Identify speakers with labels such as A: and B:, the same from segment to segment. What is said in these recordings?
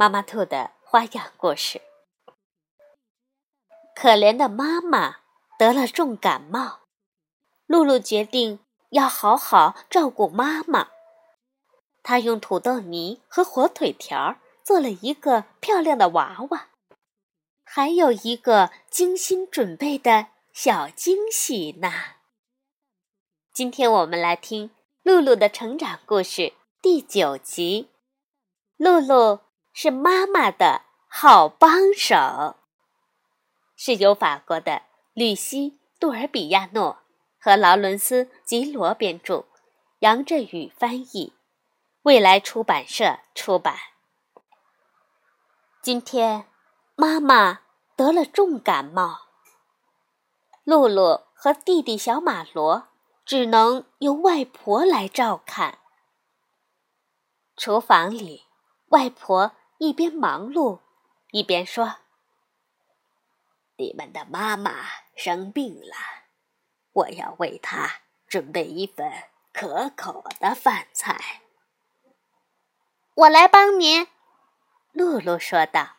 A: 妈妈兔的花样故事。可怜的妈妈得了重感冒，露露决定要好好照顾妈妈。她用土豆泥和火腿条做了一个漂亮的娃娃，还有一个精心准备的小惊喜呢。今天我们来听露露的成长故事第九集，露露。是妈妈的好帮手，是由法国的吕西·杜尔比亚诺和劳伦斯·吉罗编著，杨振宇翻译，未来出版社出版。今天妈妈得了重感冒，露露和弟弟小马罗只能由外婆来照看。厨房里，外婆。一边忙碌，一边说：“你们的妈妈生病了，我要为她准备一份可口的饭菜。”我来帮您，露露说道。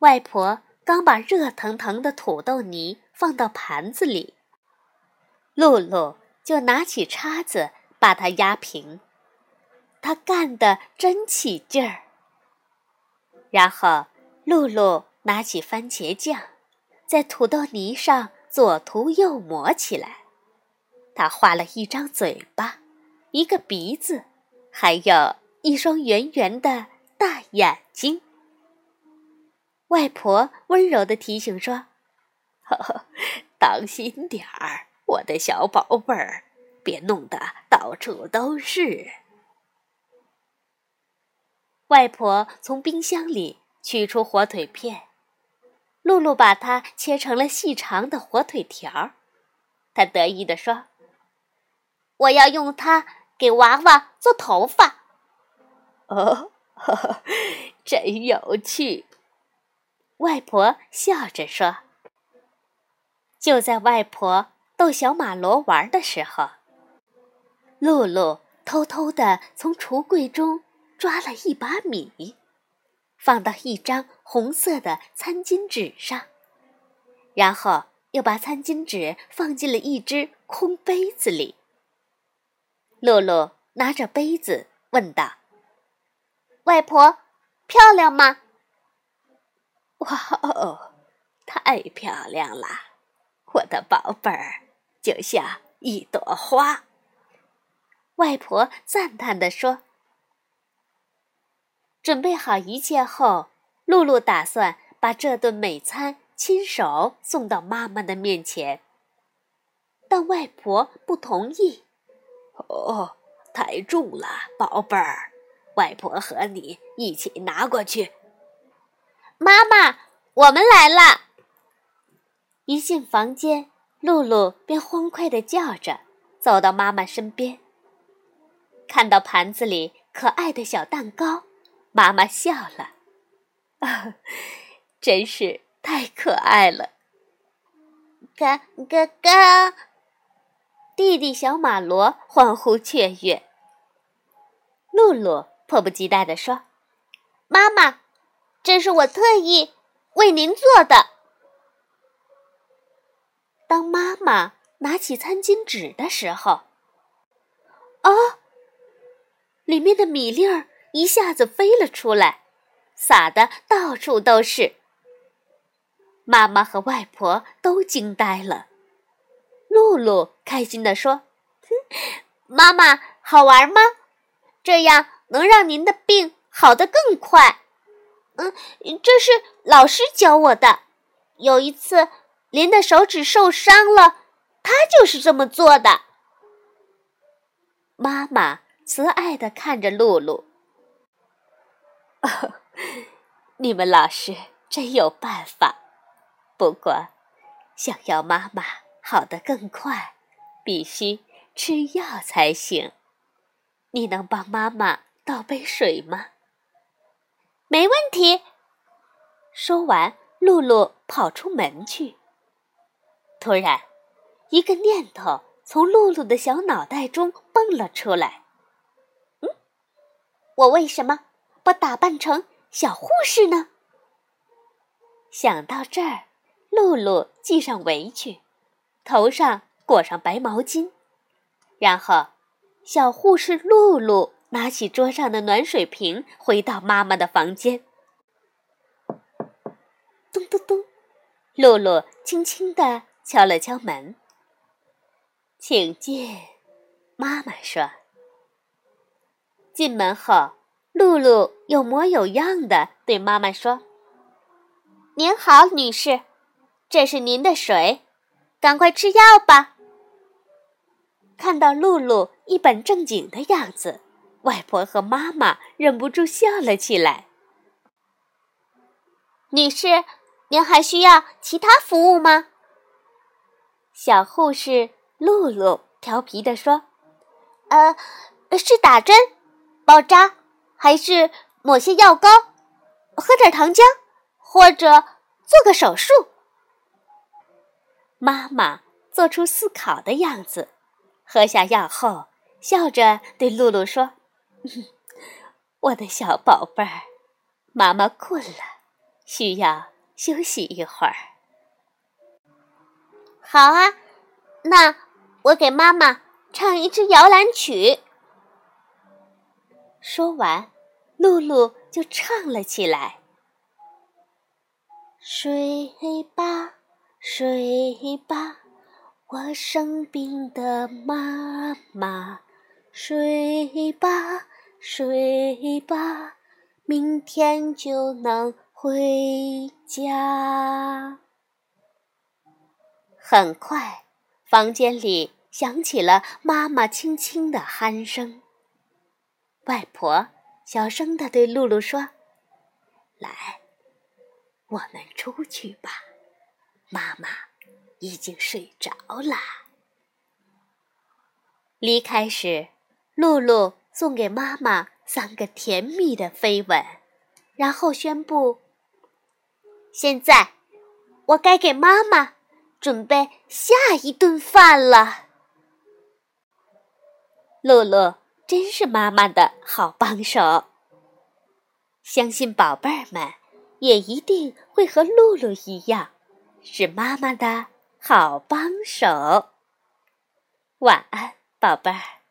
A: 外婆刚把热腾腾的土豆泥放到盘子里，露露就拿起叉子把它压平。他干得真起劲儿。然后，露露拿起番茄酱，在土豆泥上左涂右抹起来。他画了一张嘴巴，一个鼻子，还有一双圆圆的大眼睛。外婆温柔地提醒说：“呵呵，当心点儿，我的小宝贝儿，别弄得到处都是。”外婆从冰箱里取出火腿片，露露把它切成了细长的火腿条儿。她得意地说：“我要用它给娃娃做头发。”哦，呵呵，真有趣！外婆笑着说。就在外婆逗小马罗玩的时候，露露偷偷地从橱柜中。抓了一把米，放到一张红色的餐巾纸上，然后又把餐巾纸放进了一只空杯子里。露露拿着杯子问道：“外婆，漂亮吗？”“哇哦，太漂亮了，我的宝贝儿，就像一朵花。”外婆赞叹地说。准备好一切后，露露打算把这顿美餐亲手送到妈妈的面前。但外婆不同意。哦，太重了，宝贝儿，外婆和你一起拿过去。妈妈，我们来了。一进房间，露露便欢快地叫着，走到妈妈身边。看到盘子里可爱的小蛋糕。妈妈笑了，啊，真是太可爱了！嘎嘎嘎！弟弟小马罗欢呼雀跃。露露迫不及待地说：“妈妈，这是我特意为您做的。”当妈妈拿起餐巾纸的时候，啊，里面的米粒儿。一下子飞了出来，撒的到处都是。妈妈和外婆都惊呆了。露露开心地说：“妈妈，好玩吗？这样能让您的病好得更快。”嗯，这是老师教我的。有一次，您的手指受伤了，他就是这么做的。妈妈慈爱地看着露露。你们老师真有办法。不过，想要妈妈好得更快，必须吃药才行。你能帮妈妈倒杯水吗？
B: 没问题。
A: 说完，露露跑出门去。突然，一个念头从露露的小脑袋中蹦了出来。
B: 嗯，我为什么不打扮成小护士呢？
A: 想到这儿，露露系上围裙，头上裹上白毛巾，然后，小护士露露拿起桌上的暖水瓶，回到妈妈的房间。咚咚咚，露露轻轻地敲了敲门。请进，妈妈说。进门后，露露有模有样的对妈妈说：“
B: 您好，女士，这是您的水，赶快吃药吧。”
A: 看到露露一本正经的样子，外婆和妈妈忍不住笑了起来。
B: 女士。您还需要其他服务吗？
A: 小护士露露调皮地说：“
B: 呃，是打针、包扎，还是抹些药膏，喝点糖浆，或者做个手术？”
A: 妈妈做出思考的样子，喝下药后，笑着对露露说：“我的小宝贝儿，妈妈困了，需要。”休息一会儿。
B: 好啊，那我给妈妈唱一支摇篮曲。
A: 说完，露露就唱了起来：“睡吧，睡吧，我生病的妈妈。睡吧，睡吧，明天就能。”回家。很快，房间里响起了妈妈轻轻的鼾声。外婆小声的对露露说：“来，我们出去吧，妈妈已经睡着了。”离开时，露露送给妈妈三个甜蜜的飞吻，然后宣布。
B: 现在，我该给妈妈准备下一顿饭了。
A: 露露真是妈妈的好帮手，相信宝贝儿们也一定会和露露一样，是妈妈的好帮手。晚安，宝贝儿。